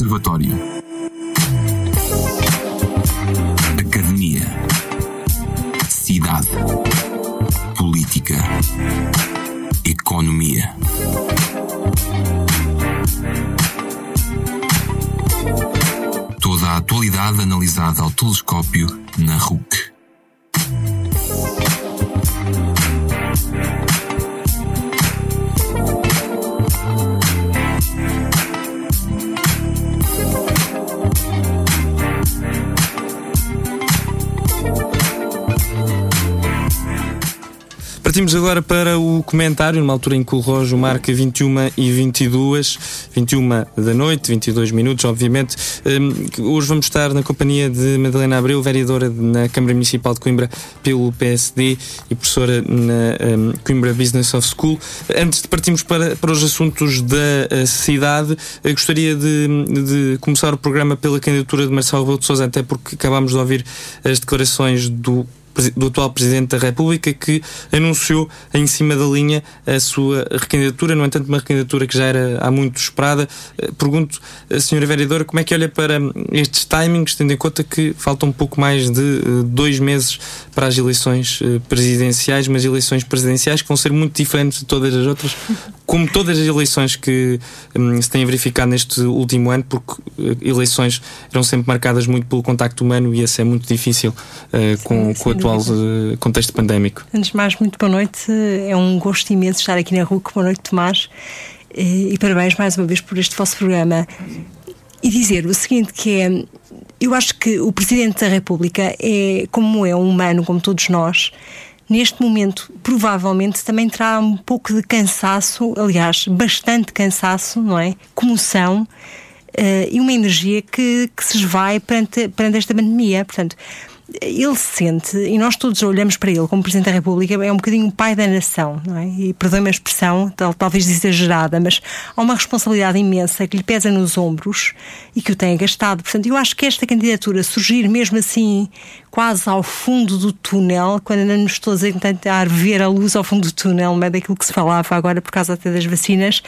Observatório. Academia. Cidade. Política. Economia. Toda a atualidade analisada ao telescópio na RUC. Partimos agora para o comentário, numa altura em que o relógio marca 21 e 22, 21 da noite, 22 minutos, obviamente. Um, hoje vamos estar na companhia de Madalena Abreu, vereadora na Câmara Municipal de Coimbra pelo PSD e professora na um, Coimbra Business of School. Antes de partirmos para, para os assuntos da uh, cidade, uh, gostaria de, de, começar o programa pela candidatura de Marcelo Rebelo de Sousa, até porque acabámos de ouvir as declarações do do atual Presidente da República que anunciou em cima da linha a sua recandidatura, no entanto, uma recandidatura que já era há muito esperada. Eh, pergunto, a Sra. Vereadora, como é que olha para estes timings, tendo em conta que faltam um pouco mais de eh, dois meses para as eleições eh, presidenciais, mas eleições presidenciais que vão ser muito diferentes de todas as outras, como todas as eleições que um, se têm verificado neste último ano, porque eleições eram sempre marcadas muito pelo contacto humano e esse é muito difícil uh, com, com a atual uh, contexto pandémico. Antes de mais, muito boa noite. É um gosto imenso estar aqui na rua. Boa noite, Tomás. E, e parabéns mais uma vez por este vosso programa. E dizer o seguinte, que é... Eu acho que o Presidente da República é, como é um humano, como todos nós, neste momento provavelmente também terá um pouco de cansaço, aliás, bastante cansaço, não é? Comoção uh, e uma energia que, que se esvai perante, perante esta pandemia. Portanto, ele sente, e nós todos olhamos para ele como Presidente da República, é um bocadinho o pai da nação, não é? E perdoe-me a expressão, tal, talvez exagerada, mas há uma responsabilidade imensa que lhe pesa nos ombros e que o tem gastado. Portanto, eu acho que esta candidatura surgir mesmo assim, quase ao fundo do túnel, quando ainda nos todos a tentar ver a luz ao fundo do túnel, não é daquilo que se falava agora por causa até das vacinas,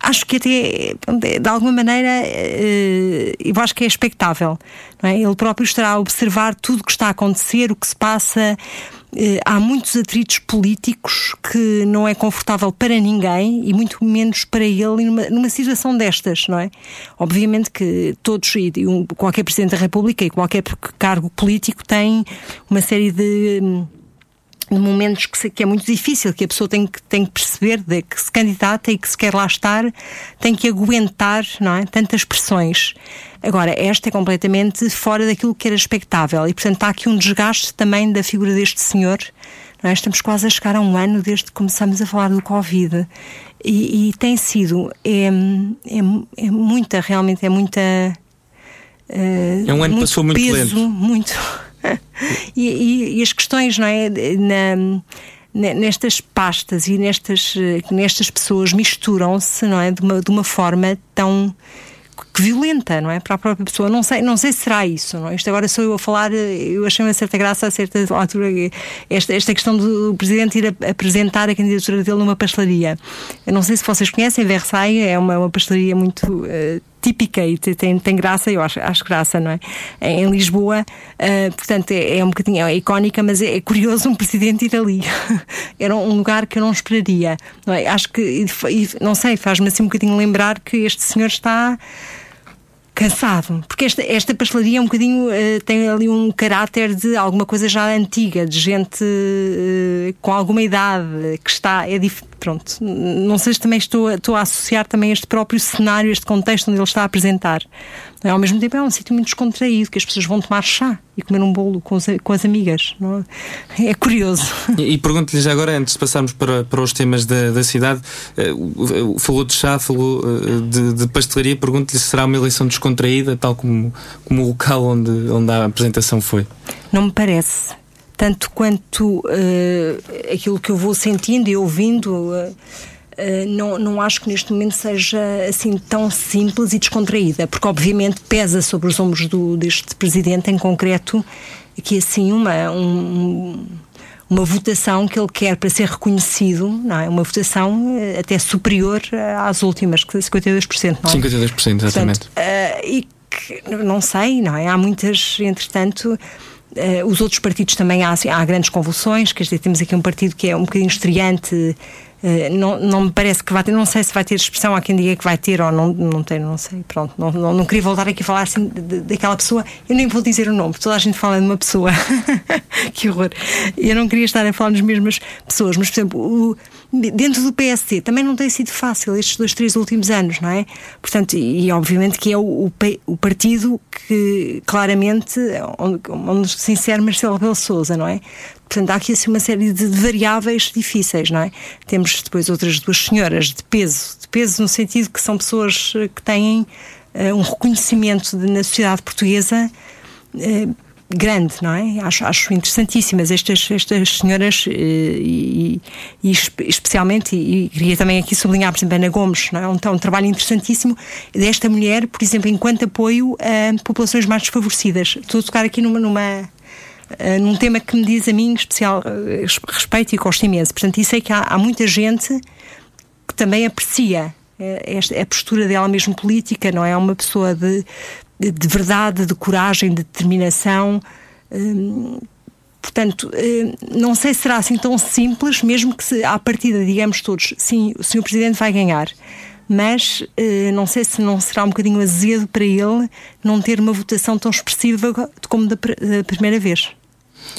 acho que até, de alguma maneira, eh, eu acho que é expectável. É? Ele próprio estará a observar tudo o que está a acontecer, o que se passa. Eh, há muitos atritos políticos que não é confortável para ninguém e muito menos para ele numa, numa situação destas, não é? Obviamente que todos, e qualquer Presidente da República e qualquer cargo político tem uma série de de momentos que, se, que, é muito difícil, que a pessoa tem que, tem que perceber de, que se candidata e que se quer lá estar, tem que aguentar não é? tantas pressões. Agora, esta é completamente fora daquilo que era expectável e, portanto, há aqui um desgaste também da figura deste senhor. Não é? Estamos quase a chegar a um ano desde que começamos a falar do Covid e, e tem sido, é, é, é, muita, realmente é muita. Uh, é um ano que passou muito peso, lento. Muito e, e, e, as questões, não é? Na, nestas pastas e nestas, nestas pessoas misturam-se, não é? De uma, de uma forma tão violenta, não é? Para a própria pessoa. Não sei, não sei se será isso, não é? Isto agora sou eu a falar, eu achei uma certa graça a certa altura esta, esta questão do presidente ir a, apresentar a candidatura dele numa pastelaria. Eu não sei se vocês conhecem, Versailles é uma, uma pastelaria muito uh, típica e tem, tem graça, eu acho, acho graça, não é? Em Lisboa, uh, portanto, é, é, um bocadinho é icónica, mas é, é, curioso um presidente ir ali. Era um lugar que eu não esperaria. Não é? Acho que, não sei, faz-me assim um bocadinho lembrar que este senhor está cansado, porque esta, esta pastelaria é um bocadinho uh, tem ali um caráter de alguma coisa já antiga, de gente uh, com alguma idade que está é pronto, não sei se também estou, estou a associar também este próprio cenário, este contexto onde ele está a apresentar. Ao mesmo tempo é um sítio muito descontraído, que as pessoas vão tomar chá e comer um bolo com, os, com as amigas. É? é? curioso. E, e pergunto-lhe já agora, antes de passarmos para, para os temas da, da cidade, uh, falou de chá, falou uh, de, de, pastelaria, pergunto-lhe se será uma eleição descontraída, tal como, como o local onde, onde a apresentação foi. Não me parece tanto quanto uh, aquilo que eu vou sentindo e ouvindo. Uh, não, não acho que neste momento seja assim tão simples e descontraída, porque obviamente pesa sobre os ombros do, deste presidente em concreto que assim uma, um, uma votação que ele quer para ser reconhecido, não é? Uma votação uh, até superior às últimas, 52%, não é? 52%, exatamente. Portanto, uh, e que, não sei, não é? Há muitas, entretanto. Uh, os outros partidos também há, há grandes convulsões, quer dizer, temos aqui um partido que é um bocadinho estreante, não, não me parece que vai ter, não sei se vai ter expressão, há quem diga que vai ter ou não, não tem, não sei, pronto, não, não, não queria voltar aqui a falar assim daquela pessoa, eu nem vou dizer o nome, toda a gente fala de uma pessoa, que horror, eu não queria estar a falar das mesmas pessoas, mas por exemplo, o dentro do PSD também não tem sido fácil estes dois, três últimos anos, não é? Portanto, e, e obviamente que é o, o, o, partido que claramente onde, onde se insere Marcelo Rebelo Souza, não é? Portanto, há aqui assim uma série de variáveis difíceis, não é? Temos depois outras duas senhoras de peso, de peso no sentido que são pessoas que têm uh, um reconhecimento de, na sociedade portuguesa. Uh, grande, não é? Acho, acho interessantíssimas estas, estas senhoras eh, e, e, especialmente, e, queria também aqui sublinhar, por exemplo, Ana Gomes, não é? Um, um, trabalho interessantíssimo desta mulher, por exemplo, enquanto apoio a populações mais desfavorecidas. Estou a tocar aqui numa, numa num tema que me diz a mim especial uh, respeito e gosto imenso. Portanto, isso é que há, há muita gente que também aprecia uh, esta, a postura dela mesmo política, não é? Uma pessoa de, de verdade, de coragem, de determinação. Hum, portanto, não sei se será assim tão simples, mesmo que se, à partida digamos todos, sim, o Sr. Presidente vai ganhar. Mas hum, não sei se não será um bocadinho azedo para ele não ter uma votação tão expressiva como da, da primeira vez.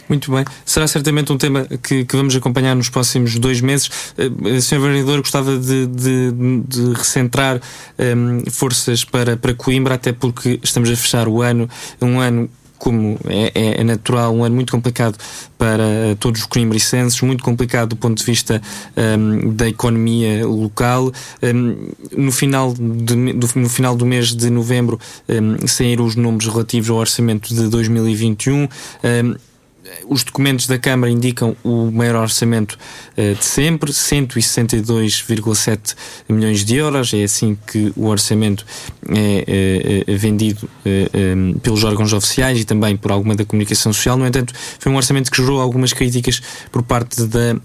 Muito bem. Será certamente um tema que, que vamos acompanhar nos próximos dois meses. Uh, Sr. Vereador, gostava de, de, de recentrar um, ehm, forças para, para Coimbra, até porque estamos a fechar o ano, um ano como é, é, é, natural, um ano muito complicado para todos os coimbricenses, muito complicado do ponto de vista um, ehm, da economia local. Um, ehm, no, final de, do, no final do mês de novembro um, saíram os números relativos ao orçamento de 2021 os documentos da Câmara indicam o maior orçamento uh, de sempre, 162,7 milhões de euros. É assim que o orçamento é, é, é vendido pelos órgãos oficiais e também por alguma da comunicação social. No entanto, foi um orçamento que gerou algumas críticas por parte da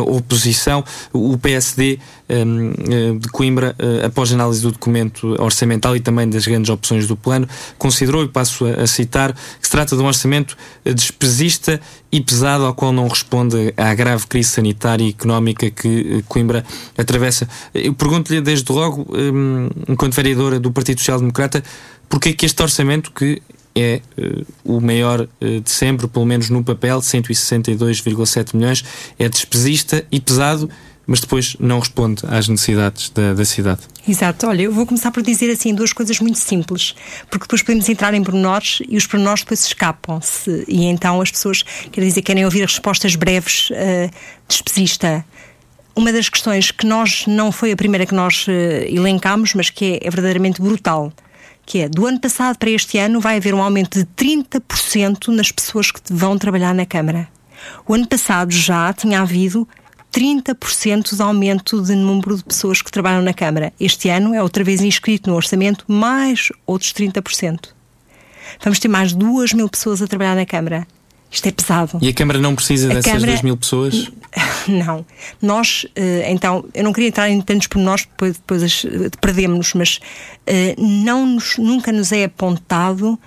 oposição. O PSD de Coimbra, após análise do documento orçamental e também das grandes opções do plano, considerou, e passo a, a citar, que se trata de um orçamento despesista e pesado ao qual não responde à grave crise sanitária e económica que eh, Coimbra atravessa. Eu pergunto-lhe desde logo, hum, enquanto vereadora do Partido Social Democrata, porque é que este orçamento que é uh, o maior uh, de sempre, pelo menos no papel, 162,7 milhões, é despesista e pesado mas depois não responde às necessidades da, da, cidade. Exato. Olha, eu vou começar por dizer assim duas coisas muito simples, porque depois podemos entrar em pormenores e os pormenores depois escapam-se. E então as pessoas, quer dizer, querem ouvir respostas breves, uh, despesista. Uma das questões que nós, não foi a primeira que nós uh, elencámos, mas que é, é verdadeiramente brutal, que é, do ano passado para este ano vai haver um aumento de 30% nas pessoas que vão trabalhar na Câmara. O ano passado já tinha havido 30% de aumento de número de pessoas que trabalham na Câmara. Este ano é outra vez inscrito no orçamento mais outros 30%. Vamos ter mais 2 mil pessoas a trabalhar na Câmara. Isto é pesado. E a Câmara não precisa a dessas Câmara... 2 mil pessoas? Não. Nós, eh, então, eu não queria entrar em tantos pormenores, depois, depois eh, perdemos-nos, mas eh, não nos, nunca nos é apontado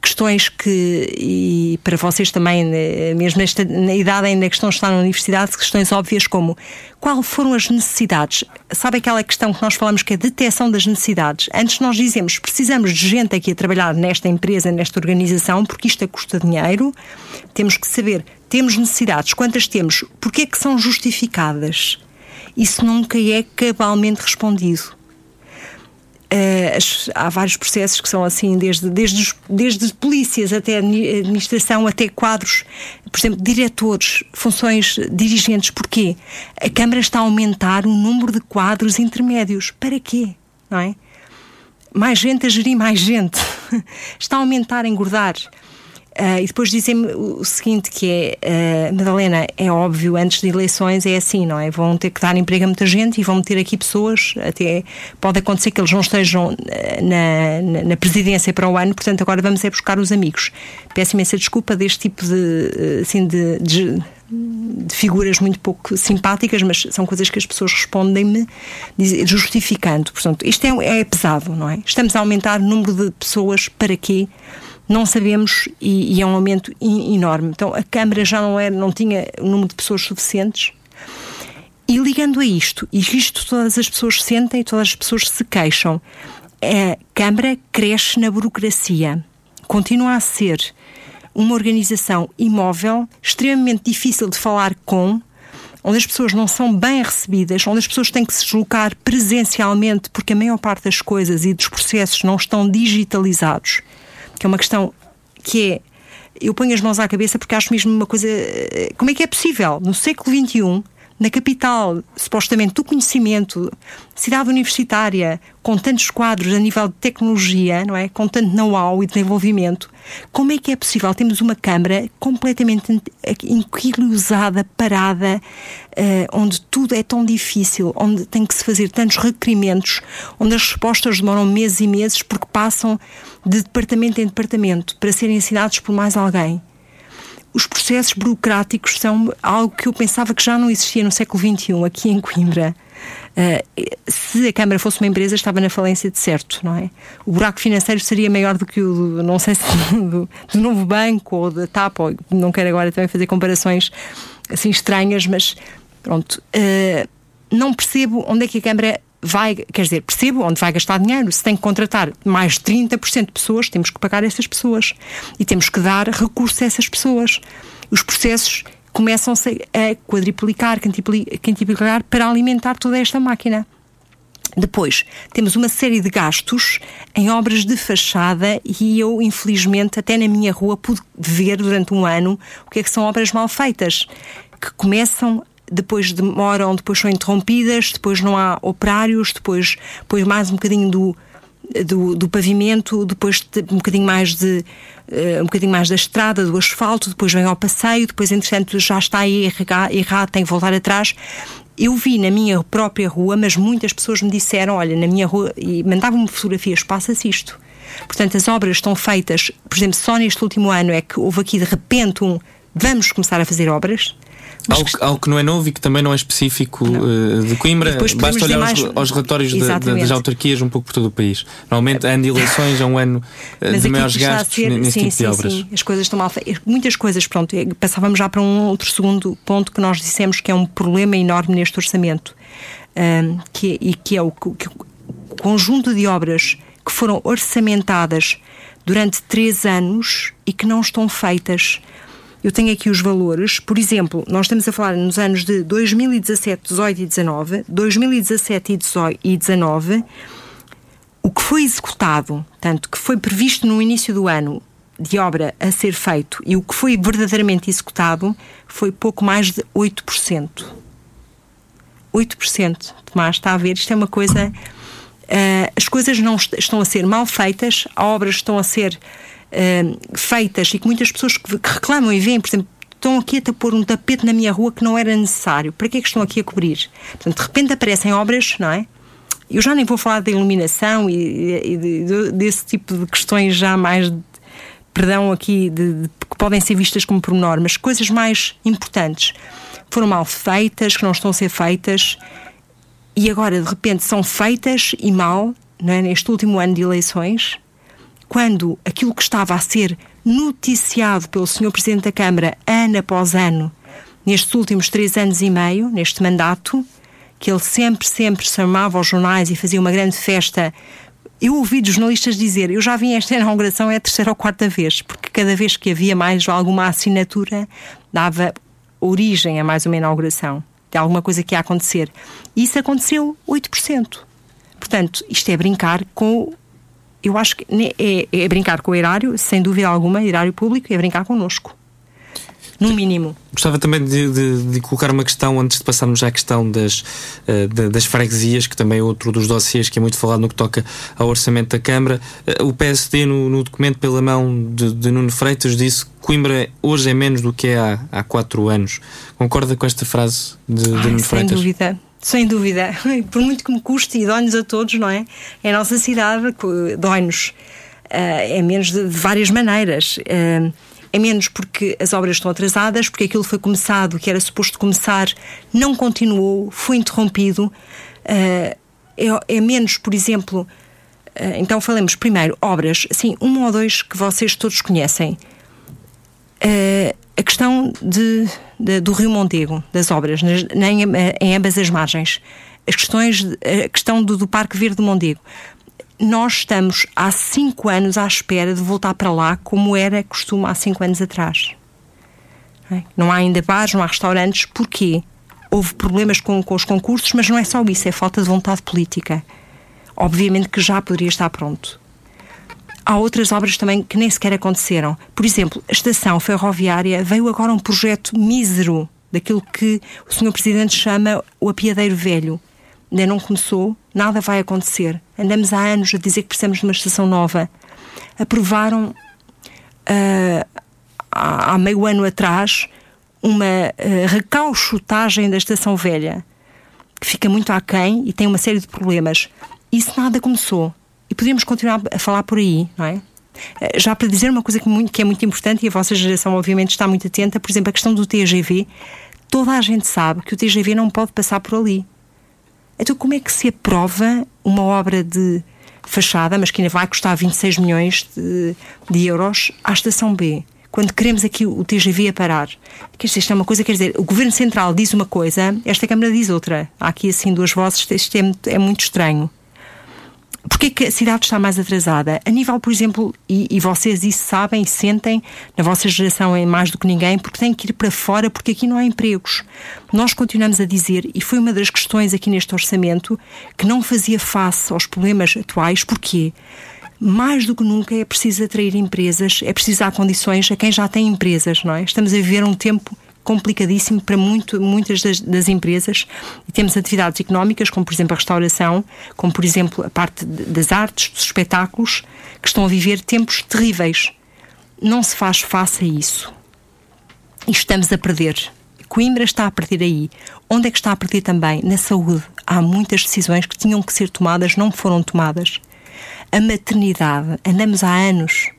questões que, e para vocês também, né, mesmo nesta na idade ainda que estão a estar na universidade, questões óbvias como qual foram as necessidades? Sabe aquela questão que nós falamos que é a detecção das necessidades? Antes nós dizemos precisamos de gente aqui a trabalhar nesta empresa, nesta organização, porque isto custa dinheiro, temos que saber, temos necessidades, quantas temos, porque é que são justificadas? Isso nunca é cabalmente respondido. As, há vários processos que são assim, desde, desde, desde polícias até administração, até quadros, por exemplo, diretores, funções dirigentes. Porquê? A Câmara está a aumentar o número de quadros intermédios. Para quê? Não é? Mais gente a gerir mais gente. está a aumentar, a engordar. Uh, e depois dizem-me o, seguinte: que é, uh, Madalena, é óbvio, antes de eleições é assim, não é? Vão ter que dar emprego a muita gente e vão meter aqui pessoas, até pode acontecer que eles não estejam na, na, na presidência para o ano, portanto, agora vamos é buscar os amigos. Peço imensa desculpa deste tipo de, assim, de, de de figuras muito pouco simpáticas, mas são coisas que as pessoas respondem-me justificando. Portanto, isto é, é, pesado, não é? Estamos a aumentar o número de pessoas para quê? Não sabemos e, e é um aumento enorme. Então a Câmara já não, era, não tinha o número de pessoas suficientes. E ligando a isto, e isto todas as pessoas sentem, todas as pessoas se queixam, a Câmara cresce na burocracia. Continua a ser uma organização imóvel, extremamente difícil de falar com, onde as pessoas não são bem recebidas, onde as pessoas têm que se deslocar presencialmente porque a maior parte das coisas e dos processos não estão digitalizados, que é uma questão que é. Eu ponho as mãos à cabeça porque acho mesmo uma coisa. Eh, como é que é possível, no século XXI, na capital, supostamente, do conhecimento, cidade universitária, com tantos quadros a nível de tecnologia, não é? Com tanto know-how e desenvolvimento, como é que é possível termos uma Câmara completamente inquiliosada, parada, uh, onde tudo é tão difícil, onde tem que se fazer tantos requerimentos, onde as respostas demoram meses e meses porque passam de departamento em departamento para serem assinados por mais alguém? Os processos burocráticos são algo que eu pensava que já não existia no século XXI, aqui em Coimbra. Uh, se a Câmara fosse uma empresa, estava na falência de certo, não é? O buraco financeiro seria maior do que o, do, não sei se do, do novo banco ou da TAP, ou, não quero agora também fazer comparações assim estranhas, mas pronto. Uh, não percebo onde é que a Câmara vai, quer dizer, percebo onde vai gastar dinheiro. Se tem que contratar mais de 30% de pessoas, temos que pagar essas pessoas e temos que dar recursos a essas pessoas. Os processos começam-se a quadriplicar, quintuplicar para alimentar toda esta máquina. Depois, temos uma série de gastos em obras de fachada e eu, infelizmente, até na minha rua pude ver durante um ano o que é que são obras mal feitas, que começam depois demoram, depois são interrompidas, depois não há operários, depois, depois mais um bocadinho do, do, do pavimento, depois um bocadinho mais de uh, um bocadinho mais da estrada, do asfalto, depois vem ao passeio, depois entretanto já está aí errado, tem que voltar atrás. Eu vi na minha própria rua, mas muitas pessoas me disseram, olha, na minha rua, e mandavam-me fotografias, passa-se isto. Portanto, as obras estão feitas, por exemplo, só neste último ano é que houve aqui de repente um vamos começar a fazer obras. Algo, que... algo, que não é novo e que também não é específico uh, de Coimbra. Basta olhar mais... aos, aos, relatórios das autarquias um pouco por todo o país. Normalmente, ano de eleições é um ano uh, de maiores gastos ser... nesse sim, tipo sim, de obras. Sim. As coisas estão mal feitas. Muitas coisas, pronto. Eh, passávamos já para um outro segundo ponto que nós dissemos que é um problema enorme neste orçamento. Um, que, e que é o, que, o conjunto de obras que foram orçamentadas durante três anos e que não estão feitas eu tenho aqui os valores. Por exemplo, nós estamos a falar nos anos de 2017, 18 e 19, 2017 e 19, o que foi executado, tanto que foi previsto no início do ano de obra a ser feito e o que foi verdadeiramente executado foi pouco mais de 8%. 8%. Tomás, está a ver? Isto é uma coisa. Uh, as coisas não est estão a ser mal feitas, as obras estão a ser uh, feitas e que muitas pessoas que, reclamam e veem, por exemplo, estão aqui a pôr um tapete na minha rua que não era necessário. Para que é que estão aqui a cobrir? Portanto, de repente aparecem obras, não é? Eu já nem vou falar da iluminação e, e de, de, desse tipo de questões já mais, de, perdão, aqui, de, que podem ser vistas como pormenor, mas coisas mais importantes foram mal feitas, que não estão a ser feitas e agora de repente são feitas e mal, não é? neste último ano de eleições quando aquilo que estava a ser noticiado pelo Sr. Presidente da Câmara ano após ano, nestes últimos três anos e meio, neste mandato, que ele sempre, sempre chamava aos jornais e fazia uma grande festa. Eu ouvi jornalistas dizer, eu já vi esta inauguração é a terceira ou quarta vez, porque cada vez que havia mais alguma assinatura, dava origem a mais uma inauguração de alguma coisa que ia acontecer. E isso aconteceu 8%. Portanto, isto é brincar com eu acho que é, é, brincar com o erário, sem dúvida alguma, erário público, é brincar connosco. no mínimo. Gostava também de, de, de, colocar uma questão antes de passarmos à questão das, uh, das freguesias, que também é outro dos dossiês que é muito falado no que toca ao orçamento da Câmara. Uh, o PSD, no, no, documento pela mão de, de, Nuno Freitas, disse que Coimbra hoje é menos do que é há, há quatro anos. Concorda com esta frase de, de Nuno sem Freitas? Sem dúvida. Sem dúvida, por muito que me custe e dói-nos a todos, não é? É a nossa cidade, dói-nos. Uh, é menos de, de várias maneiras. Uh, é menos porque as obras estão atrasadas, porque aquilo foi começado, que era suposto começar, não continuou, foi interrompido. Uh, é, é, menos, por exemplo, então falemos primeiro obras, assim, um ou dois que vocês todos conhecem. A questão de de, do Rio Mondego, das obras, nas, em, ambas as margens. As questões, a questão do, do Parque Verde Mondego. Nós estamos há cinco anos à espera de voltar para lá como era costume há cinco anos atrás. Não há ainda bares, não há restaurantes. Porquê? Houve problemas com, com os concursos, mas não é só isso, é falta de vontade política. Obviamente que já poderia estar pronto há outras obras também que nem sequer aconteceram. Por exemplo, a estação ferroviária veio agora um projeto mísero daquilo que o Sr. Presidente chama o apiadeiro velho. Ainda não começou, nada vai acontecer. Andamos há anos a dizer que precisamos de uma estação nova. Aprovaram uh, há, meio ano atrás uma uh, recauchutagem da estação velha, que fica muito aquém e tem uma série de problemas. Isso nada começou. E podemos continuar a falar por aí, não é? Eh, já para dizer uma coisa que, muito, que é muito importante e a vossa geração, obviamente, está muito atenta, por exemplo, a questão do TGV. Toda a gente sabe que o TGV não pode passar por ali. Então, como é que se aprova uma obra de fachada, mas que ainda vai custar 26 milhões de, de euros, à estação B? Quando queremos aqui o TGV a parar. Quer isto é uma coisa, quer dizer, o Governo Central diz uma coisa, esta Câmara diz outra. Há aqui assim duas vozes, isto é, é muito estranho. Porquê que a cidade está mais atrasada? A nível, por exemplo, e, e, vocês isso sabem sentem, na vossa geração é mais do que ninguém, porque têm que ir para fora, porque aqui não há empregos. Nós continuamos a dizer, e foi uma das questões aqui neste orçamento, que não fazia face aos problemas atuais, porquê? mais do que nunca é preciso atrair empresas, é preciso dar condições a quem já tem empresas, não é? Estamos a viver um tempo complicadíssimo para muito, muitas das, das, empresas e temos atividades económicas, como por exemplo a restauração, como por exemplo a parte das artes, dos espetáculos, que estão a viver tempos terríveis. Não se faz face a isso. E estamos a perder. Coimbra está a perder aí. Onde é que está a perder também? Na saúde. Há muitas decisões que tinham que ser tomadas, não foram tomadas. A maternidade. Andamos há anos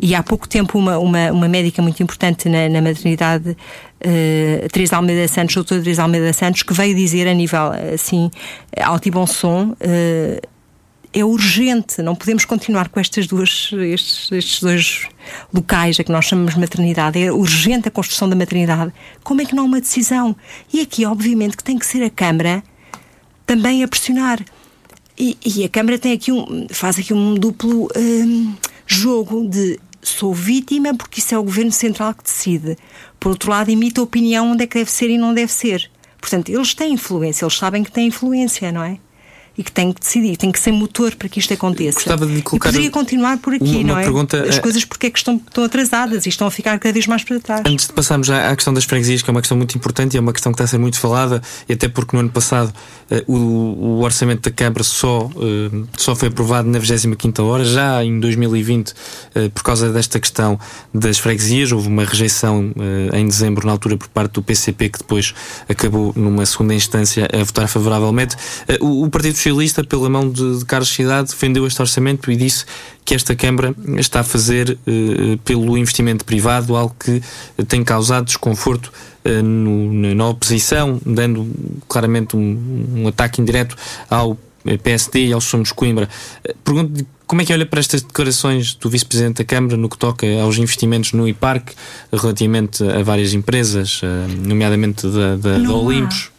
e há pouco tempo, uma, uma, uma médica muito importante na, na maternidade, uh, Teresa Almeida Santos, doutora Teresa Almeida Santos, que veio dizer a nível assim, alto e bom som. Uh, é urgente, não podemos continuar com estas duas, estes, estes dois locais a que nós chamamos maternidade. É urgente a construção da maternidade. Como é que não há uma decisão? E aqui, obviamente, que tem que ser a Câmara também a pressionar. E, e a Câmara tem aqui um, faz aqui um duplo. Um, jogo de sou vítima porque isso é o governo central que decide. Por outro lado, imita a opinião onde é que deve ser e não deve ser. Portanto, eles têm influência, eles sabem que têm influência, não é? E que tem que decidir, tem que ser motor para que isto aconteça. Gostava de colocar e poderia continuar por aqui, uma, não é? Pergunta, As coisas porque é que estão, estão atrasadas e estão a ficar cada vez mais para trás. Antes de passarmos já à questão das freguesias, que é uma questão muito importante e é uma questão que está a ser muito falada, e até porque no ano passado uh, o, o, orçamento da Câmara só, uh, só foi aprovado na 25 hora, já em 2020, uh, eh, por causa desta questão das freguesias, houve uma rejeição em dezembro, na altura, por parte do PCP, que depois acabou numa segunda instância a votar favoravelmente. o, o Partido Socialista, pela mão de, de Carlos Cidade, defendeu este orçamento e disse que esta Câmara está a fazer uh, pelo investimento privado algo que tem causado desconforto uh, no, na oposição, dando claramente um, um ataque indireto ao PSD e aos Somos Coimbra. Pergunto como é que olha para estas declarações do Vice-Presidente da Câmara no que toca aos investimentos no IPARC relativamente a várias empresas, nomeadamente da, da, da Olimpos?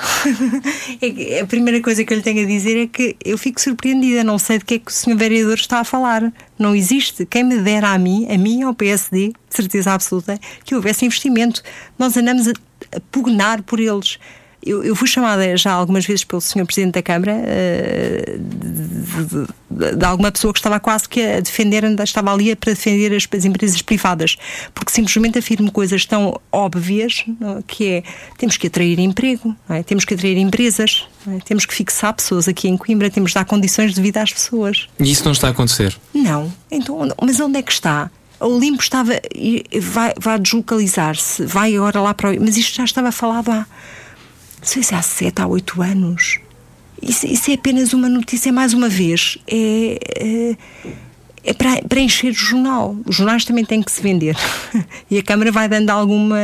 É a primeira coisa que eu lhe tenho a dizer é que eu fico surpreendida, não sei de que é que o senhor vereador está a falar. Não existe. Quem me dera a mim, a mim ao PSD, certeza absoluta, que houvesse investimento. Nós andamos a pugnar por eles. Eu, eu fui chamada já algumas vezes pelo Sr. Presidente da Câmara uh, de, de, de, alguma pessoa que estava quase que a defender, estava ali para defender as, as empresas privadas, porque simplesmente afirmo coisas tão óbvias é? que é temos que atrair emprego, é? temos que atrair empresas, é? temos que fixar pessoas aqui em Coimbra, temos de dar condições de vida às pessoas. E isso não está a acontecer? Não. Então, mas onde é que está? O limpo estava. vai, vai deslocalizar-se, vai agora lá para o. Mas isto já estava falado há sei se há sete, há oito anos. Isso, isso, é apenas uma notícia, mais uma vez. É, é, é para, para, encher o jornal. Os jornais também têm que se vender. e a Câmara vai dando alguma,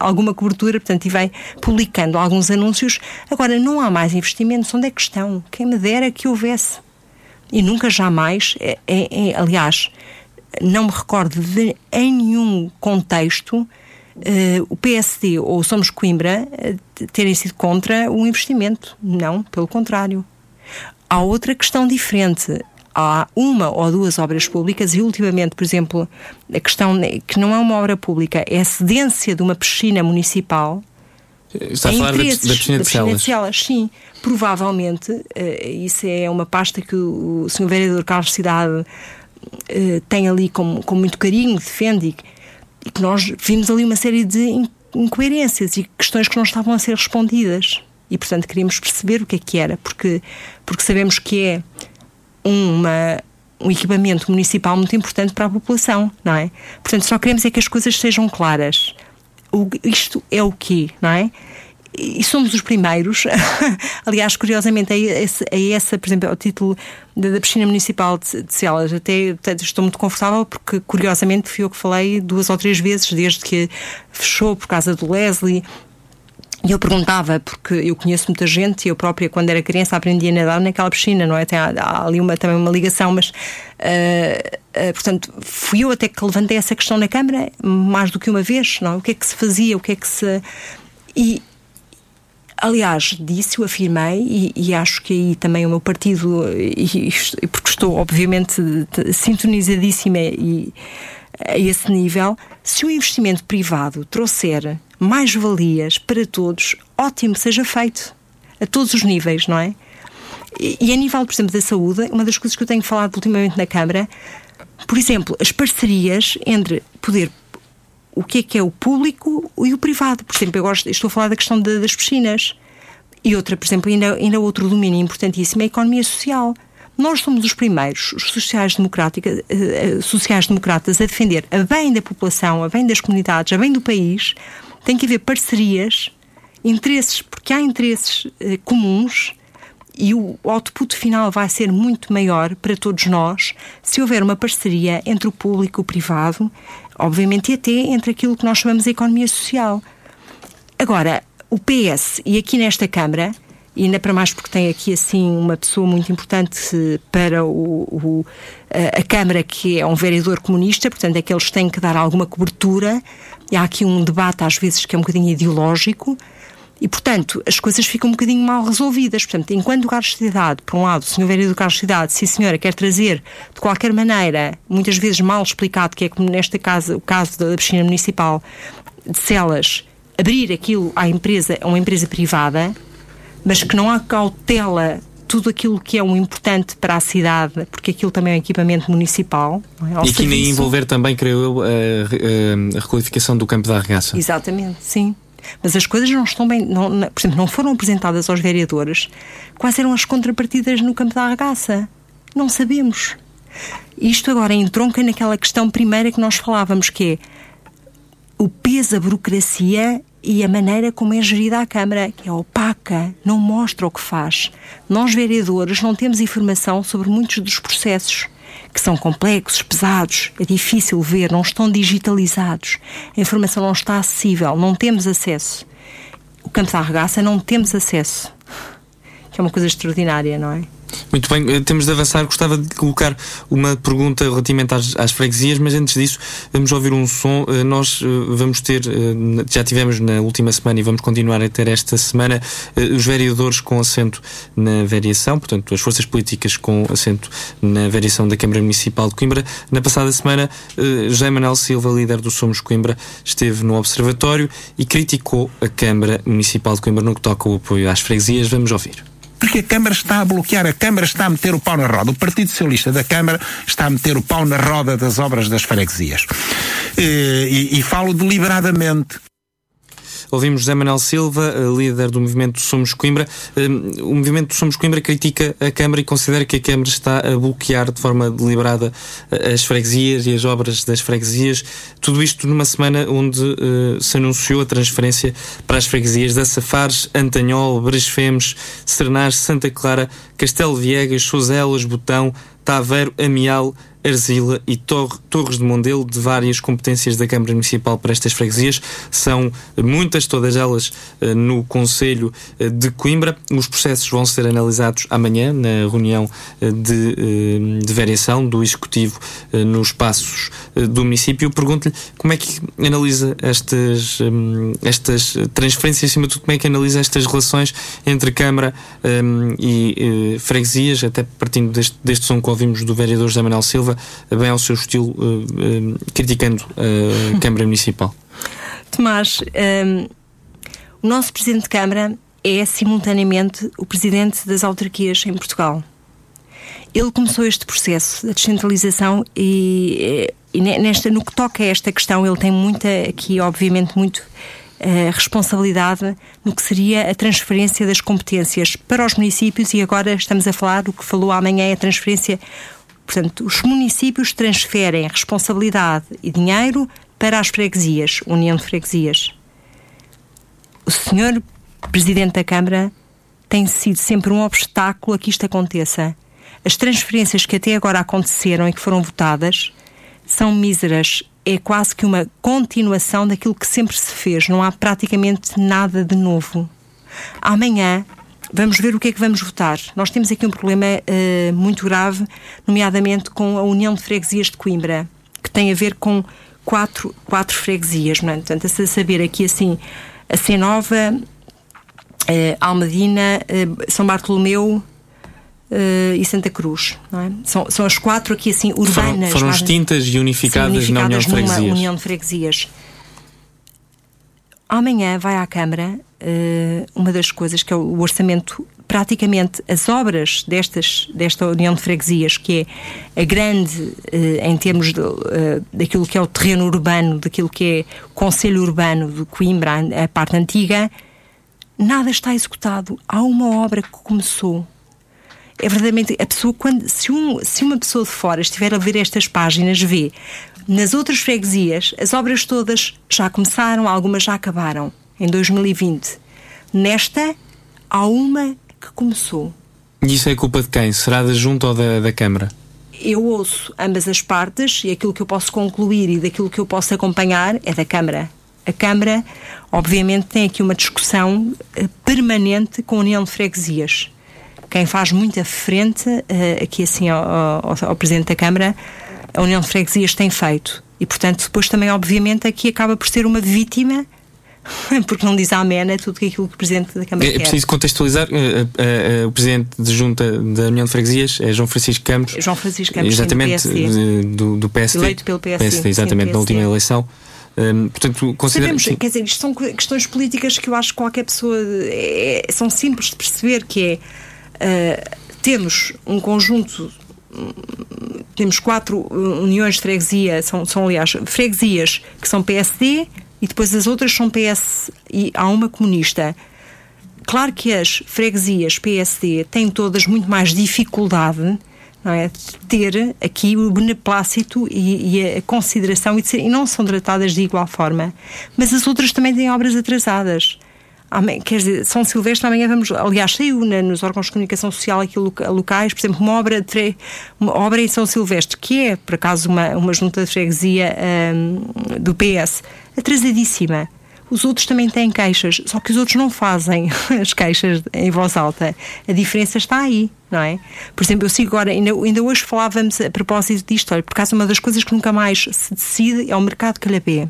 alguma cobertura, portanto, e vai publicando alguns anúncios. Agora, não há mais investimentos. Onde é que estão? Quem me dera que houvesse. E nunca jamais, é, é, é aliás, não me recordo de em nenhum contexto uh, o PSD ou Somos Coimbra uh, terem sido contra o investimento. Não, pelo contrário. Há outra questão diferente. Há uma ou duas obras públicas e, ultimamente, por exemplo, a questão que não é uma obra pública, é a cedência de uma piscina municipal. Está a falar da, piscina, de, da piscina de Celas? Sim, provavelmente, uh, isso é uma pasta que o, o Sr. Vereador Carlos Cidade uh, tem ali com, com muito carinho, defende e e que nós vimos ali uma série de incoerências e questões que não estavam a ser respondidas. E, portanto, queríamos perceber o que é que era, porque, porque sabemos que é uma, um equipamento municipal muito importante para a população, não é? Portanto, só queremos é que as coisas sejam claras. O, isto é o quê, não é? E somos os primeiros. Aliás, curiosamente, é esse, essa, por exemplo, é o título da, piscina municipal de, de Celas. Até, até, estou muito confortável porque, curiosamente, fui eu que falei duas ou três vezes desde que fechou por causa do Leslie. E eu perguntava, porque eu conheço muita gente, e eu própria, quando era criança, aprendi a nadar naquela piscina, não é? Tem há, há ali uma, também uma ligação, mas, uh, uh, portanto, fui eu até que levantei essa questão na Câmara, mais do que uma vez, não é? O que é que se fazia, o que é que se. E, Aliás, disse, o afirmei, e, e, acho que aí também o meu partido, e, e porque estou obviamente sintonizadíssima e, a esse nível, se o investimento privado trouxer mais valias para todos, ótimo, seja feito. A todos os níveis, não é? E, e a nível, por exemplo, da saúde, uma das coisas que eu tenho falado ultimamente na Câmara, por exemplo, as parcerias entre poder o que é que é o público e o privado. Por exemplo, eu gosto, estou a falar da questão de, das piscinas. E outra, por exemplo, ainda, ainda outro domínio importantíssimo é a economia social. Nós somos os primeiros, os sociais-democratas, eh, eh, a defender a bem da população, a bem das comunidades, a bem do país. Tem que haver parcerias, interesses, porque há interesses uh, comuns e o output final vai ser muito maior para todos nós se houver uma parceria entre o público e o privado, obviamente, e até entre aquilo que nós chamamos de economia social. Agora, o PS, e aqui nesta Câmara, e ainda para mais porque tem aqui assim uma pessoa muito importante para o, o, a Câmara, que é um vereador comunista, portanto é que eles têm que dar alguma cobertura, e há aqui um debate às vezes que é um bocadinho ideológico, e, portanto, as coisas ficam um bocadinho mal resolvidas. Portanto, enquanto o Carlos Cidade, por um lado, o senhor vereador Carlos Cidade, se a senhora quer trazer, de qualquer maneira, muitas vezes mal explicado, que é como nesta casa, o caso da piscina municipal de Celas, abrir aquilo à empresa, a uma empresa privada, mas que não há cautela tudo aquilo que é um importante para a cidade, porque aquilo também é um equipamento municipal. É? E aqui nem envolver também, creio eu, a, a requalificação do campo da arregaça. Exatamente, sim. Mas as coisas não estão bem, não, por exemplo, não foram apresentadas aos vereadores quais eram as contrapartidas no campo da arregaça. Não sabemos. Isto agora entronca naquela questão primeira que nós falávamos, que é o peso da burocracia e a maneira como é gerida a Câmara, que é opaca, não mostra o que faz. Nós, vereadores, não temos informação sobre muitos dos processos, que são complexos, pesados, é difícil ver, não estão digitalizados, a informação não está acessível, não temos acesso. O campo da arregaça não temos acesso, que é uma coisa extraordinária, não é? Muito bem, eh, temos de avançar. Gostava de colocar uma pergunta relativamente às, às freguesias, mas antes disso, vamos ouvir um som. Eh, nós eh, vamos ter, já tivemos na última semana e vamos continuar a ter esta semana, os vereadores com assento na variação, portanto, as forças políticas com assento na variação da Câmara Municipal de Coimbra. Na passada semana, José Manuel Silva, líder do Somos Coimbra, esteve no Observatório e criticou a Câmara Municipal de Coimbra no que toca ao apoio às freguesias. Vamos ouvir porque a Câmara está a bloquear, a Câmara está a meter o pau na roda. O Partido Socialista da Câmara está a meter o pau na roda das obras das freguesias. E, eh, e, e falo deliberadamente. Ouvimos José Manuel Silva, eh, líder do movimento Somos Coimbra. Eh, o movimento Somos Coimbra critica a Câmara e considera que a Câmara está a bloquear de forma deliberada eh, as freguesias e as obras das freguesias. Tudo isto numa semana onde uh, se anunciou a transferência para as freguesias de Safares, Antanhol, Bresfemes, Sernás, Santa Clara, Castelo Viegas, Sozelas, Botão, Taveiro, Amial, Arzila e Torres de Mondelo, de várias competências da Câmara Municipal para estas freguesias. São muitas, todas elas eh, no Conselho eh, de Coimbra. Os processos vão ser analisados amanhã, na reunião eh, de, de variação do Executivo nos passos do município. Pergunto-lhe como é que analisa estas, estas transferências, acima de tudo, como é que analisa estas relações entre Câmara e freguesias, até partindo deste, deste som que ouvimos do vereador José Manuel Silva bem ao seu estilo, uh, criticando a Câmara Municipal. Tomás, um, ehm, o nosso Presidente de Câmara é simultaneamente o Presidente das autarquias em Portugal. Ele começou este processo da descentralização e, e nesta, no que toca a esta questão, ele tem muita, aqui obviamente, muito uh, responsabilidade no que seria a transferência das competências para os municípios e agora estamos a falar, o que falou amanhã é a transferência Portanto, os municípios transferem responsabilidade e dinheiro para as freguesias, União de Freguesias. O senhor Presidente da Câmara tem sido sempre um obstáculo a que isto aconteça. As transferências que até agora aconteceram e que foram votadas são míseras. É quase que uma continuação daquilo que sempre se fez. Não há praticamente nada de novo. Amanhã Vamos ver o que é que vamos votar. Nós temos aqui um problema uh, muito grave, nomeadamente com a União de Freguesias de Coimbra, que tem a ver com quatro, quatro freguesias, não é? Portanto, a saber aqui assim, a Senova, uh, Almedina, uh, São Bartolomeu, Uh, e Santa Cruz. É? São, são as quatro aqui assim urbanas. Foram, foram extintas e unificadas, unificadas na União de Freguesias. União de Freguesias. Amanhã vai à Câmara uh, uma das coisas que é o orçamento, praticamente as obras destas, desta União de Freguesias, que é a grande uh, em termos de, uh, daquilo que é o terreno urbano, daquilo que é o Conselho Urbano de Coimbra, a parte antiga, nada está executado. Há uma obra que começou é verdadeiramente a pessoa quando se, um, se uma pessoa de fora estiver a ver estas páginas vê nas outras freguesias, as obras todas já começaram, algumas já acabaram em 2020. Nesta, há uma que começou. E isso é culpa de quem? Será da Junta ou da, da Câmara? Eu ouço ambas as partes e aquilo que eu posso concluir e daquilo que eu posso acompanhar é da Câmara. A Câmara, obviamente, tem aqui uma discussão eh, permanente com a União de Freguesias. Quem faz muita frente, eh, aqui assim, ao, ao, ao Presidente da Câmara, a União de Freguesias tem feito. E, portanto, depois também, obviamente, aqui acaba por ser uma vítima porque não diz amém a tudo aquilo que o Presidente da Câmara é, quer. É preciso contextualizar. Uh, uh, uh, o Presidente de Junta da União de Freguesias é João Francisco Campos. João Francisco Campos, exatamente, do, do, do PSD. Eleito pelo PSD. PSD exatamente, sim, na última eleição. Um, portanto, considera... Sabemos, quer dizer, isto são questões políticas que eu acho que qualquer pessoa é, são simples de perceber que é temos um conjunto temos quatro uniões de freguesia, são, são aliás freguesias que são PSD e depois as outras são PS e há uma comunista. Claro que as freguesias PSD têm todas muito mais dificuldade não é, de ter aqui o beneplácito e, e a consideração e, ser, e não são tratadas de igual forma. Mas as outras também têm obras atrasadas quer dizer, São Silvestre amanhã vamos, aliás, saiu na, nos órgãos de comunicação social aqui locais, por exemplo, uma obra, de, uma obra em São Silvestre, que é, por acaso, uma, uma junta de freguesia um, do PS, atrasadíssima. Os outros também têm queixas, só que os outros não fazem as queixas em voz alta. A diferença está aí, não é? Por exemplo, eu sigo agora, ainda, ainda hoje falávamos a propósito disto, olha, por causa uma das coisas que nunca mais se decide é o mercado calhabé.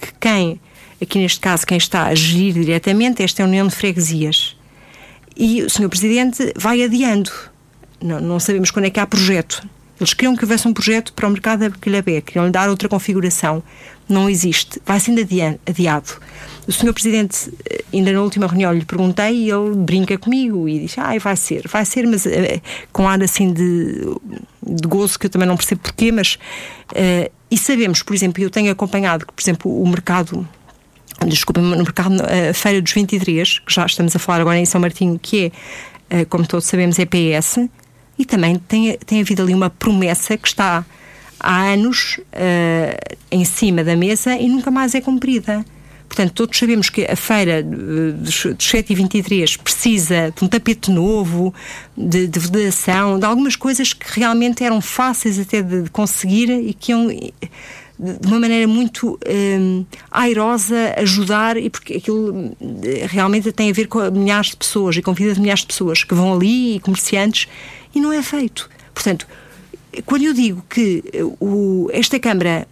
Que quem, aqui neste caso, quem está a gerir diretamente, esta é a União de Freguesias. E o Sr. Presidente vai adiando. Não, não sabemos quando é que há projeto. Eles queriam que houvesse um projeto para o mercado da Bacalhabé, queriam lhe dar outra configuração. Não existe. Vai sendo adiado. O Sr. Presidente, eh, ainda na última reunião, lhe perguntei e ele brinca comigo e diz: Ah, vai ser, vai ser, mas uh, com ar assim de, de gozo, que eu também não percebo porquê, mas. Uh, e sabemos, por exemplo, eu tenho acompanhado que, por exemplo, o mercado desculpem, no mercado, a Feira dos 23, que já estamos a falar agora em São Martinho, que é, como todos sabemos, é PS, e também tem, tem havido ali uma promessa que está há anos uh, em cima da mesa e nunca mais é cumprida. Portanto, todos sabemos que a feira dos, dos 7 e 23 precisa de um tapete novo, de, de vedação, de algumas coisas que realmente eram fáceis até de, de conseguir e que iam de uma maneira muito um, airosa ajudar e porque aquilo realmente tem a ver com milhares de pessoas e com a vida de milhares de pessoas que vão ali e comerciantes e não é feito. Portanto, quando eu digo que o, esta Câmara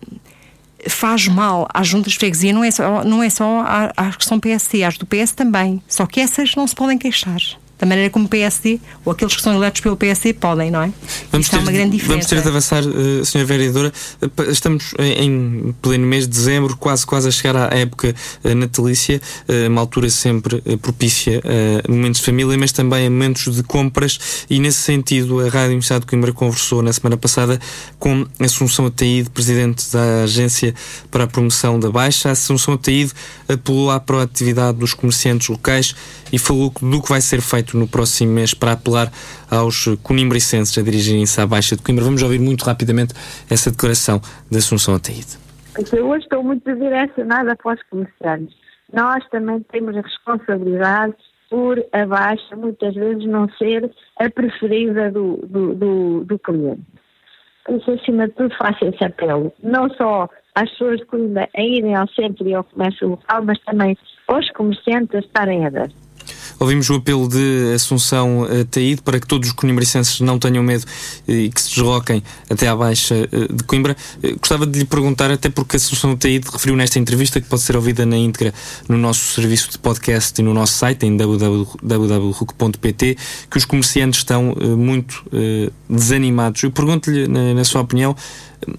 faz mal às juntas de freguesia, não é só, não é só às que são PSD, às do PS também. Só que essas não se podem queixar da maneira como o PSD ou aqueles que são eleitos pelo PSD podem, não é? Vamos ter, uma grande diferença. Vamos ter de avançar, uh, Sra. Vereadora. Uh, estamos em pleno mês de dezembro, quase, quase a chegar à época uh, natalícia, uh, uma altura sempre propícia a momentos de família, mas também a momentos de compras e nesse sentido a Rádio Universidade de Coimbra conversou na semana passada com Assunção Ataíde, Presidente da Agência para a Promoção da Baixa. A Assunção Ataíde apelou à proatividade dos comerciantes locais e falou do que vai ser feito no próximo mês para apelar aos conimbricenses a dirigirem-se à Baixa de Coimbra. Vamos ouvir muito rapidamente essa declaração de Assunção Ataíde. Eu hoje estou muito direcionada para os comerciantes. Nós também temos a responsabilidade por a Baixa muitas vezes não ser a preferida do, do, do, do cliente. Isso, acima de tudo, faço esse apelo. Não só às pessoas de Coimbra a irem ao centro e ao comércio local, mas também aos comerciantes a estarem abertos. Ouvimos o apelo de Assunção uh, Taíde para que todos os conimbricenses não tenham medo e que se desloquem até à Baixa uh, de Coimbra. Gostava de lhe perguntar, até porque Assunção Taíde referiu nesta entrevista, que pode ser ouvida na íntegra no nosso serviço de podcast e no nosso site, em www.ruc.pt, que os comerciantes estão muito desanimados. Eu pergunto-lhe, na sua opinião,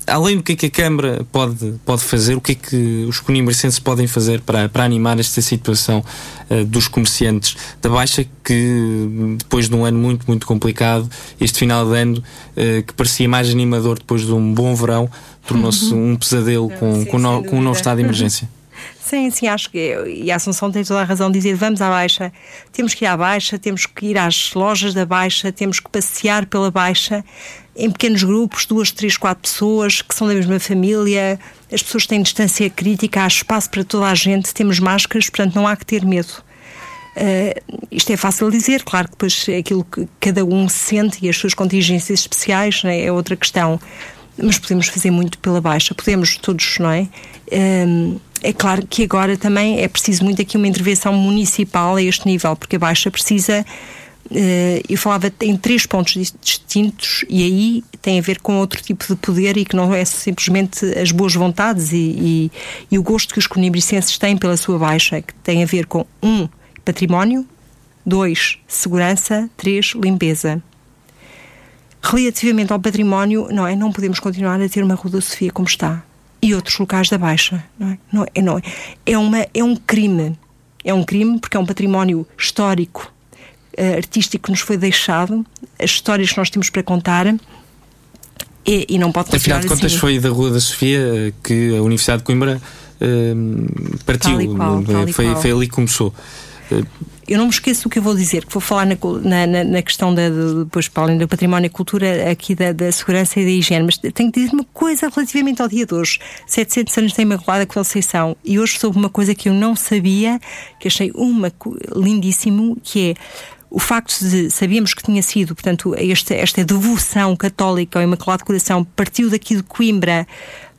além do que é que a Câmara pode, pode fazer, o que é que os conimbricenses podem fazer para, para animar esta situação uh, dos comerciantes da Baixa, que depois de um ano muito, muito complicado, este final de ano, uh, que parecia mais animador depois de um bom verão, tornou-se uhum. um pesadelo com, sim, com, no, com um novo estado de emergência. Sim, sim, acho que e a Assunção tem toda a razão de dizer vamos à Baixa, temos que ir à Baixa, temos que ir às lojas da Baixa, temos que passear pela Baixa em pequenos grupos, duas, três, quatro pessoas que são da mesma família, as pessoas têm distância crítica, há espaço para toda a gente, temos máscaras, portanto não há que ter medo. Uh, isto é fácil dizer, claro que depois é aquilo que cada um sente e as suas contingências especiais né, é outra questão, mas podemos fazer muito pela Baixa, podemos todos, não é? Uh, é claro que agora também é preciso muito aqui uma intervenção municipal a este nível, porque a Baixa precisa. Uh, eu falava em três pontos distintos e aí tem a ver com outro tipo de poder e que não é simplesmente as boas vontades e, e, e o gosto que os conibricenses têm pela sua baixa, que tem a ver com um, património, dois, segurança, três, limpeza. Relativamente ao património, não é? Não podemos continuar a ter uma Rua da Sofia como está e outros locais da Baixa. Não é? Não é, não é. é, uma, é um crime. É um crime porque é um património histórico, artístico que nos foi deixado, as histórias que nós temos para contar. E, e não pode Afinal de contas, assim. foi da Rua da Sofia eh, que a Universidade de Coimbra uh, partiu. Qual, foi, foi ali que começou. Uh, eu não me esqueço do que eu vou dizer, que vou falar na, na, na questão da, de, depois, para além do património e cultura, aqui da, da, segurança e da higiene, mas tenho que dizer uma coisa relativamente ao dia de hoje. 700 anos da Imaculada Conceição. E hoje soube uma coisa que eu não sabia, que achei uma lindíssimo, que é o facto de sabíamos que tinha sido, portanto, esta, esta devoção católica ao Imaculado Coração partiu daqui de Coimbra,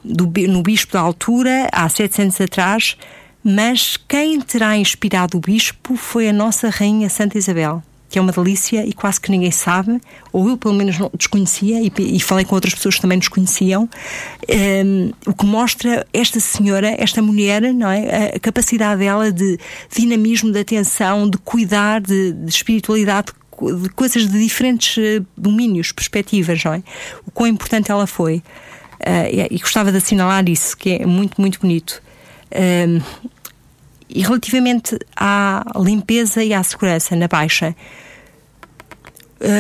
do, no Bispo da Altura, há 700 anos atrás, Mas quem terá inspirado o bispo foi a nossa Rainha Santa Isabel que é uma delícia e quase que ninguém sabe, ou eu pelo menos não desconhecia, e, e falei com outras pessoas que também desconheciam, um, ehm, o que mostra esta senhora, esta mulher, não é? A, capacidade dela de dinamismo, de atenção, de cuidar, de, de espiritualidade, de coisas de diferentes eh, domínios, perspectivas, não é? O quão importante ela foi. Uh, e, e, gostava de assinalar isso, que é muito, muito bonito. Um, ehm, e relativamente à limpeza e à segurança na Baixa,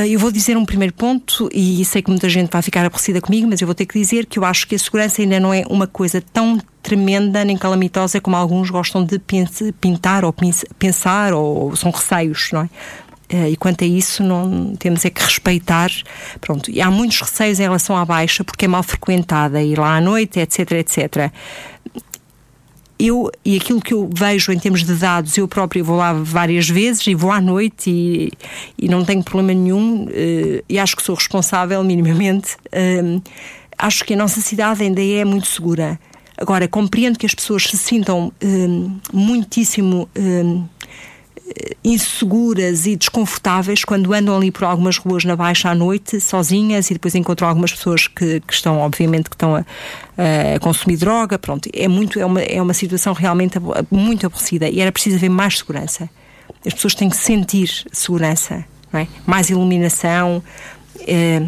eu vou dizer um primeiro ponto, e sei que muita gente vai ficar aborrecida comigo, mas eu vou ter que dizer que eu acho que a segurança ainda não é uma coisa tão tremenda nem calamitosa como alguns gostam de pintar ou pensar, ou são receios, não é? Eh, e quanto a isso, não temos é que respeitar. Pronto, e há muitos receios em relação à Baixa, porque é mal frequentada, ir lá à noite, etc, etc eu, e aquilo que eu vejo em termos de dados, eu próprio vou lá várias vezes e vou à noite e, e não tenho problema nenhum uh, e acho que sou responsável minimamente. Acho que a nossa cidade ainda é muito segura. Agora, compreendo que as pessoas se sintam muitíssimo inseguras e desconfortáveis quando andam ali por algumas ruas na Baixa à noite, sozinhas, e depois encontram algumas pessoas que, que estão, obviamente, que estão a, a, consumir droga. Pronto, é, muito, é, uma, é uma situação realmente muito aborrecida e era preciso haver mais segurança. As pessoas têm que sentir segurança, é? mais iluminação. É,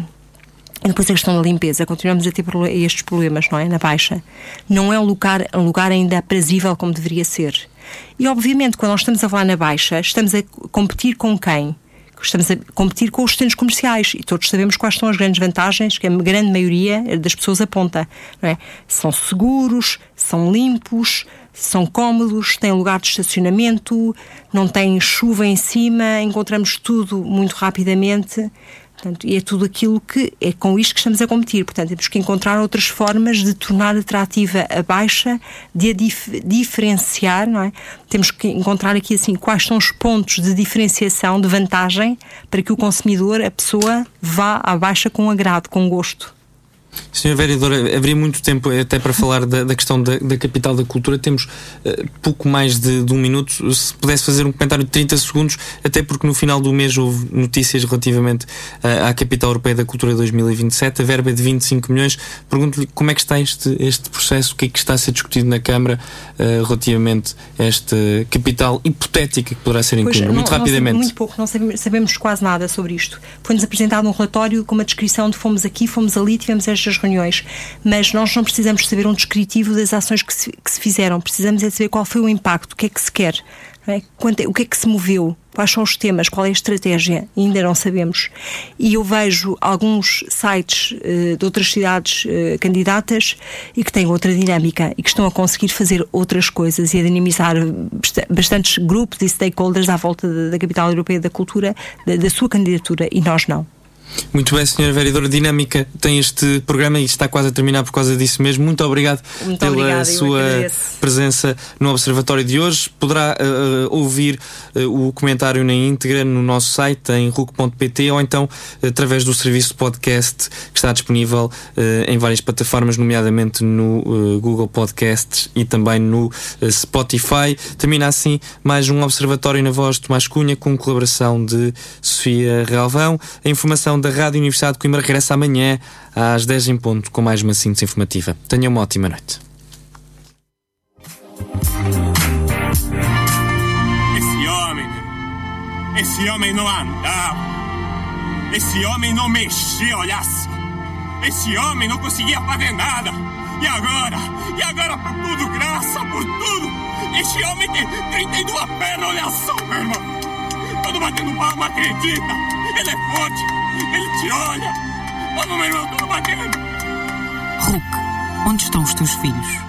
e depois a questão da limpeza, continuamos a ter estes problemas, não é? Na Baixa. Não é um lugar, um lugar ainda aprazível como deveria ser. E obviamente, quando nós estamos a falar na Baixa, estamos a competir com quem? Estamos a competir com os centros comerciais e todos sabemos quais são as grandes vantagens que a grande maioria das pessoas aponta. É? São seguros, são limpos, são cómodos, têm lugar de estacionamento, não têm chuva em cima, encontramos tudo muito rapidamente. Portanto, e é tudo aquilo que é com isto que estamos a competir. Portanto, temos que encontrar outras formas de tornar atrativa a baixa, de a dif diferenciar, não é? Temos que encontrar aqui assim quais são os pontos de diferenciação, de vantagem, para que o consumidor, a pessoa, vá à baixa com agrado, com gosto. Senhor Vereador, haveria muito tempo até para falar da, da questão da, da, capital da cultura. Temos uh, pouco mais de, de, um minuto. Se pudesse fazer um comentário de 30 segundos, até porque no final do mês houve notícias relativamente uh, à capital europeia da cultura 2027, a verba é de 25 milhões. Pergunto-lhe como é que está este, este processo, o que é que está a ser discutido na Câmara uh, relativamente a esta capital hipotética que poderá ser incluída. Muito não, rapidamente. Não muito pouco, não sabemos, sabemos quase nada sobre isto. Foi-nos apresentado um relatório com uma descrição de fomos aqui, fomos ali, tivemos estas reuniões, mas nós não precisamos saber um descritivo das ações que se, que se fizeram, precisamos é saber qual foi o impacto, o que é que se quer, é? o que é que se moveu, quais são os temas, qual é a estratégia, ainda não sabemos. E eu vejo alguns sites uh, de outras cidades uh, candidatas e que têm outra dinâmica e que estão a conseguir fazer outras coisas e a dinamizar bastantes grupos e stakeholders à volta da, da capital europeia da cultura, da, da sua candidatura, e nós não. Muito bem, senhora vereadora Dinâmica, tem este programa e está quase a terminar por causa disso mesmo. Muito obrigado Muito pela obrigado, sua presença no Observatório de hoje. Poderá uh, ouvir uh, o comentário na íntegra no nosso site em RUC.pt ou então através do serviço de podcast que está disponível uh, em várias plataformas, nomeadamente no Google Podcasts e também no Spotify. Termina assim mais um Observatório na voz de Tomás Cunha com colaboração de Sofia Realvão. A informação da Rádio Universidade de Coimbra regressa amanhã às 10 em ponto com mais uma síntese informativa. Tenha uma ótima noite. Esse homem, esse homem não andava, esse homem não mexia, olhasse. Esse homem não conseguia fazer nada. E agora? E agora por tudo, graça por tudo. Esse homem tem 32 pernas, olha só, meu irmão. Todo batendo palma, acredita. Ele é forte. Ele te olha! Vamos, meu irmão, batendo! Hulk, onde estão os teus filhos?